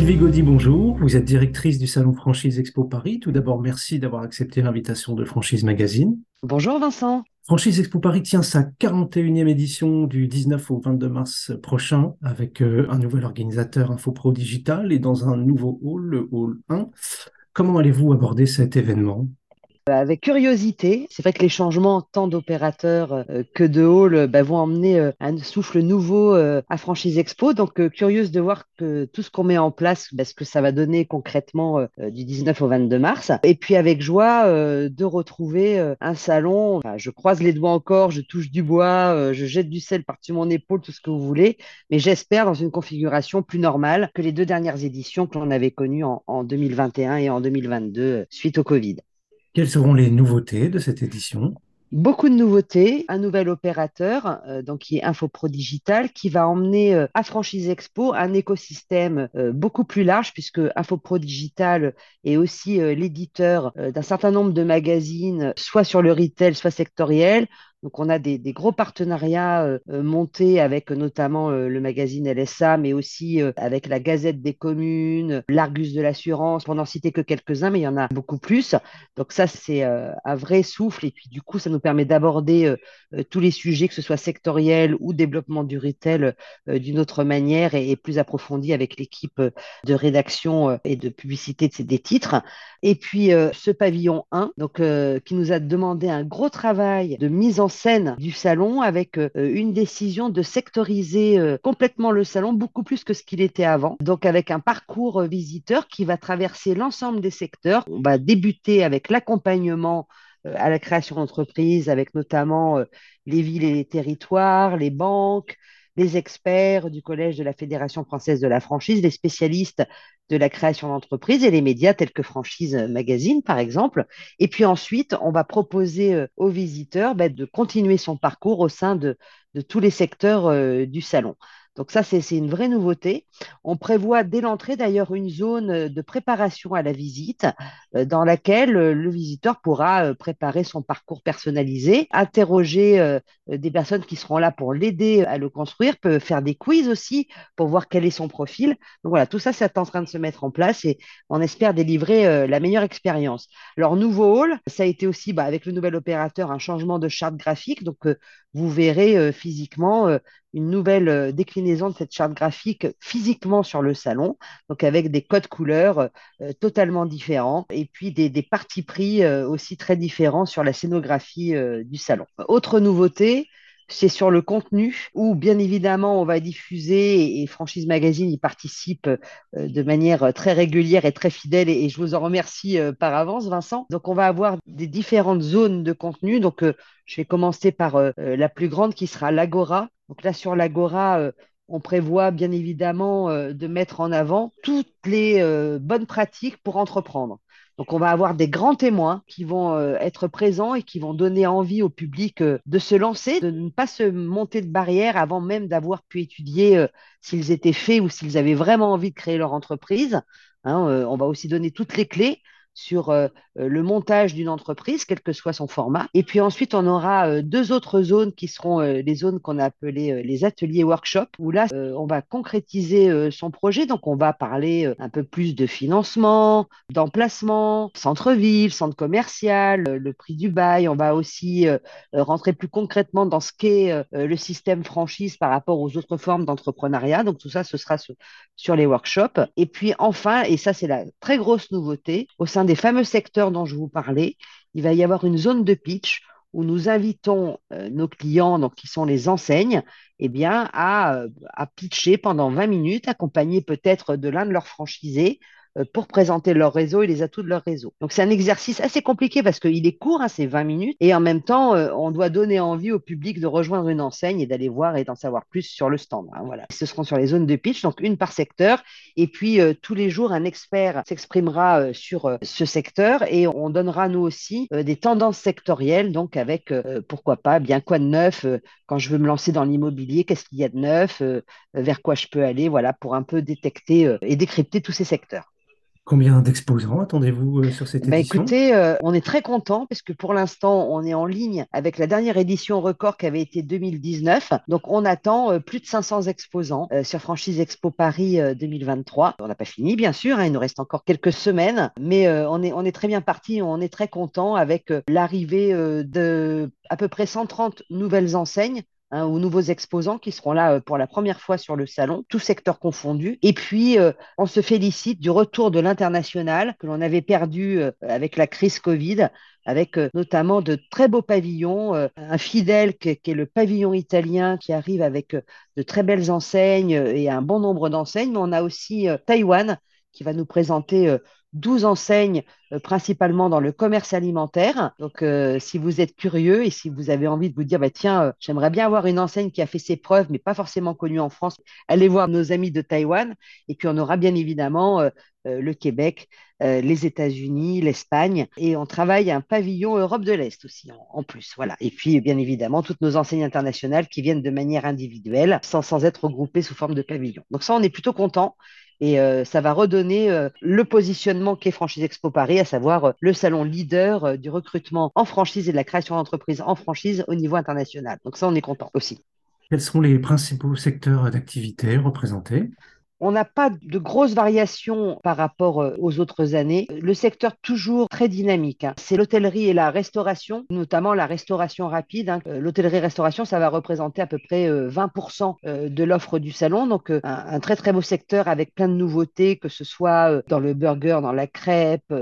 Sylvie Gaudy, bonjour. Vous êtes directrice du Salon Franchise Expo Paris. Tout d'abord, merci d'avoir accepté l'invitation de Franchise Magazine. Bonjour Vincent. Franchise Expo Paris tient sa 41e édition du 19 au 22 mars prochain avec euh, un nouvel organisateur InfoPro Digital et dans un nouveau hall, le hall 1. Comment allez-vous aborder cet événement? Avec curiosité. C'est vrai que les changements tant d'opérateurs euh, que de hall bah, vont emmener euh, un souffle nouveau à Franchise Expo. Donc, curieuse de voir que tout ce qu'on met en place, bah, ce que ça va donner concrètement du 19 au 22 mars. Et puis, avec joie de retrouver un salon. je croise les doigts encore, je touche du bois, je jette du sel par-dessus mon épaule, tout ce que vous voulez. Mais j'espère dans une configuration plus normale que les deux dernières éditions que l'on avait connues en, en 2021 et en 2022 suite au Covid. Quelles seront les nouveautés de cette édition? Beaucoup de nouveautés, un nouvel opérateur, euh, donc qui est InfoPro Digital, qui va emmener euh, à Franchise Expo un écosystème euh, beaucoup plus large, puisque InfoPro Digital est aussi l'éditeur d'un certain nombre de magazines, soit sur le retail, soit sectoriel, donc, on a des, gros partenariats euh, euh, montés avec notamment euh, le magazine LSA, mais aussi avec la Gazette des communes, l'Argus de l'assurance, pour n'en citer que quelques-uns, mais il y en a beaucoup plus. Donc, ça, c'est un vrai souffle. Et puis, du coup, ça nous permet d'aborder tous les sujets, que ce soit sectoriel ou développement du retail, d'une autre manière et, plus approfondie avec l'équipe de rédaction et de publicité de, des titres. Et puis, ce pavillon 1, donc, qui nous a demandé un gros travail de mise en scène du salon avec euh, une décision de sectoriser euh, complètement le salon, beaucoup plus que ce qu'il était avant. Donc avec un parcours euh, visiteur qui va traverser l'ensemble des secteurs. On va débuter avec l'accompagnement à la création d'entreprises, avec notamment les villes et les territoires, les banques, les experts du Collège de la Fédération française de la franchise, les spécialistes de la création d'entreprise et les médias tels que Franchise Magazine, par exemple. Et puis ensuite, on va proposer euh, aux visiteurs bah, de continuer son parcours au sein de, tous les secteurs euh, du salon. Donc ça, c'est une vraie nouveauté. On prévoit dès l'entrée d'ailleurs une zone euh, de préparation à la visite dans laquelle le visiteur pourra préparer son parcours personnalisé, interroger des personnes qui seront là pour l'aider à le construire, peut faire des quiz aussi pour voir quel est son profil. Donc voilà, tout ça, c'est en train de se mettre en place et on espère délivrer la meilleure expérience. Alors, nouveau hall, ça a été aussi bah, avec le nouvel opérateur un changement de charte graphique. Donc, vous verrez physiquement une nouvelle déclinaison de cette charte graphique physiquement sur le salon, donc avec des codes couleurs totalement différents et puis des, des partis pris aussi très différents sur la scénographie du salon. Autre nouveauté, c'est sur le contenu où bien évidemment on va diffuser et, Franchise Magazine y participe de manière très régulière et très fidèle et, je vous en remercie par avance Vincent. Donc on va avoir des différentes zones de contenu. Donc je vais commencer par la plus grande qui sera l'Agora donc là, sur l'Agora, euh, on prévoit bien évidemment euh, de mettre en avant toutes les euh, bonnes pratiques pour entreprendre. Donc, on va avoir des grands témoins qui vont être présents et qui vont donner envie au public de se lancer, de ne pas se monter de barrière avant même d'avoir pu étudier s'ils étaient faits ou s'ils avaient vraiment envie de créer leur entreprise. Hein, on va aussi donner toutes les clés sur euh, euh, le montage d'une entreprise, quel que soit son format. Et puis ensuite, on aura euh, deux autres zones qui seront les zones qu'on a appelées les ateliers workshop, où là, on va concrétiser son projet. Donc, on va parler un peu plus de financement, d'emplacement, centre-ville, centre commercial, le prix du bail. On va aussi rentrer plus concrètement dans ce qu'est le système franchise par rapport aux autres formes d'entrepreneuriat. Donc, tout ça, ce sera sur les workshops. Et puis enfin, et ça, c'est la très grosse nouveauté, au sein des fameux secteurs dont je vous parlais, il va y avoir une zone de pitch où nous invitons euh, nos clients, qui sont les enseignes, eh bien, à, euh, pitcher pendant 20 minutes, accompagnés peut-être de l'un de leurs franchisés, pour présenter leur réseau et les atouts de leur réseau. Donc c'est un exercice assez compliqué parce qu'il est court, hein, c'est 20 minutes, et en même temps, euh, on doit donner envie au public de rejoindre une enseigne et d'aller voir et d'en savoir plus sur le stand. Hein, voilà. Ce seront sur les zones de pitch, donc une par secteur, et puis euh, tous les jours, un expert s'exprimera sur ce secteur et on donnera nous aussi des tendances sectorielles, donc avec pourquoi pas, bien quoi de neuf quand je veux me lancer dans l'immobilier, qu'est-ce qu'il y a de neuf, vers quoi je peux aller, voilà, pour un peu détecter et décrypter tous ces secteurs. Combien d'exposants attendez-vous euh, sur cette Bah édition? écoutez, euh, on est très content parce que pour l'instant, on est en ligne avec la dernière édition record qui avait été 2019. Donc, on attend euh, plus de 500 exposants sur Franchise Expo Paris euh, 2023. On n'a pas fini, bien sûr, hein, il nous reste encore quelques semaines, mais on est, on est très bien parti, on est très content avec l'arrivée de à peu près 130 nouvelles enseignes hein, ou nouveaux exposants qui seront là euh, pour la première fois sur le salon, tout secteur confondu. Et puis, euh, on se félicite du retour de l'international que l'on avait perdu euh, avec la crise Covid, avec notamment de très beaux pavillons, un fidèle qui, est le pavillon italien qui arrive avec de très belles enseignes et un bon nombre d'enseignes, mais on a aussi Taïwan qui va nous présenter euh, 12 enseignes, euh, principalement dans le commerce alimentaire. Donc, euh, si vous êtes curieux et si vous avez envie de vous dire, bah, tiens, euh, j'aimerais bien avoir une enseigne qui a fait ses preuves, mais pas forcément connue en France, allez voir nos amis de Taïwan. Et puis, on aura bien évidemment euh, euh, le Québec, euh, les États-Unis, l'Espagne. Et on travaille un pavillon Europe de l'Est aussi, en, en plus. Voilà. Et puis, bien évidemment, toutes nos enseignes internationales qui viennent de manière individuelle, sans, sans être regroupées sous forme de pavillon. Donc, ça, on est plutôt content. Et euh, ça va redonner euh, le positionnement qu'est Franchise Expo Paris, à savoir euh, le salon leader du recrutement en franchise et de la création d'entreprises en franchise au niveau international. Donc ça, on est content aussi. Quels sont les principaux secteurs d'activité représentés? On n'a pas de grosses variations par rapport euh, aux autres années. Le secteur toujours très dynamique. hein. C'est l'hôtellerie et la restauration, notamment la restauration rapide. hein. Euh, L'hôtellerie-restauration, ça va représenter à peu près euh, 20% euh, de l'offre du salon. Donc un, un très très beau secteur avec plein de nouveautés, que ce soit dans le burger, dans la crêpe,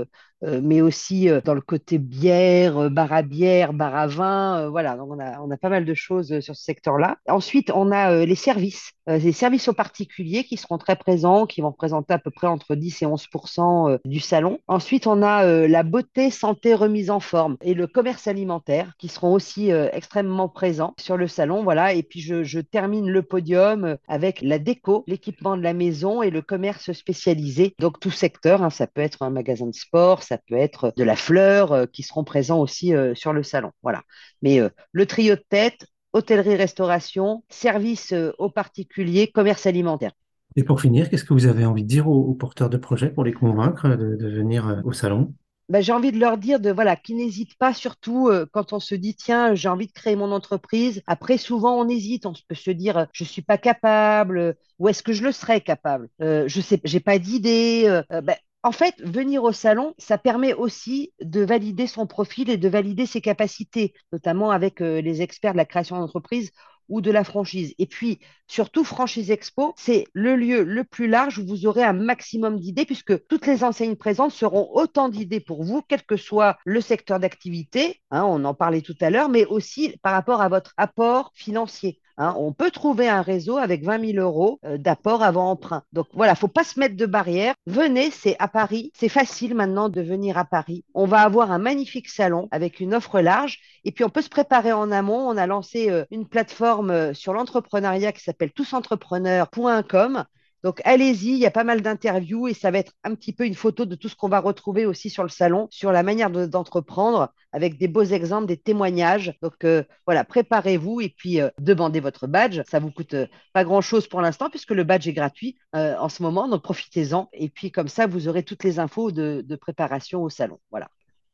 mais aussi euh, dans le côté bière, euh, bar à bière, bar à vin. euh, voilà, donc on a, on a pas mal de choses euh, sur ce secteur-là. Ensuite, on a euh, les services, euh, les services aux particuliers qui seront très présents, qui vont représenter à peu près entre 10 et 11% euh, du salon. Ensuite, on a euh, la beauté, santé, remise en forme et le commerce alimentaire qui seront aussi euh, extrêmement présents sur le salon. Voilà, et puis je, je termine le podium euh, avec la déco, l'équipement de la maison et le commerce spécialisé. Donc tout secteur, hein, ça peut être un magasin de sport, ça peut être de la fleur euh, qui seront présents aussi euh, sur le salon. Voilà. Mais euh, le trio de tête, hôtellerie-restauration, service euh, aux particuliers, commerce alimentaire. Et pour finir, qu'est-ce que vous avez envie de dire aux, aux porteurs de projets pour les convaincre de, de venir euh, au salon? Ben, j'ai envie de leur dire de voilà qu'ils n'hésitent pas surtout euh, quand on se dit tiens j'ai envie de créer mon entreprise après souvent on hésite on peut se dire euh, je suis pas capable euh, ou est-ce que je le serais capable? Euh, je sais j'ai pas d'idée euh, euh, ben, en fait, venir au salon, ça permet aussi de valider son profil et de valider ses capacités, notamment avec euh, les experts de la création d'entreprise ou de la franchise. Et puis, surtout, Franchise Expo, c'est le lieu le plus large où vous aurez un maximum d'idées, puisque toutes les enseignes présentes seront autant d'idées pour vous, quel que soit le secteur d'activité, hein, on en parlait tout à l'heure, mais aussi par rapport à votre apport financier. Hein, on peut trouver un réseau avec 20 000 euros euh, d'apport avant emprunt. Donc voilà, faut pas se mettre de barrière. Venez, c'est à Paris. C'est facile maintenant de venir à Paris. On va avoir un magnifique salon avec une offre large. Et puis on peut se préparer en amont. On a lancé euh, une plateforme euh, sur l'entrepreneuriat qui s'appelle tousentrepreneurs.com. Donc allez-y, il y a pas mal d'interviews et ça va être un petit peu une photo de tout ce qu'on va retrouver aussi sur le salon, sur la manière de- d'entreprendre, avec des beaux exemples, des témoignages. Donc euh, voilà, préparez-vous et puis euh, demandez votre badge. Ça vous coûte euh, pas grand-chose pour l'instant puisque le badge est gratuit en ce moment, donc profitez-en. Et puis comme ça, vous aurez toutes les infos de, de préparation au salon. Voilà.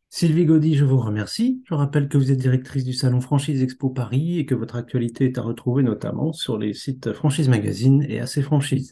Sylvie Gaudy, je vous remercie. Je rappelle que vous êtes directrice du salon Franchise Expo Paris et que votre actualité est à retrouver notamment sur les sites Franchise Magazine et AC Franchise.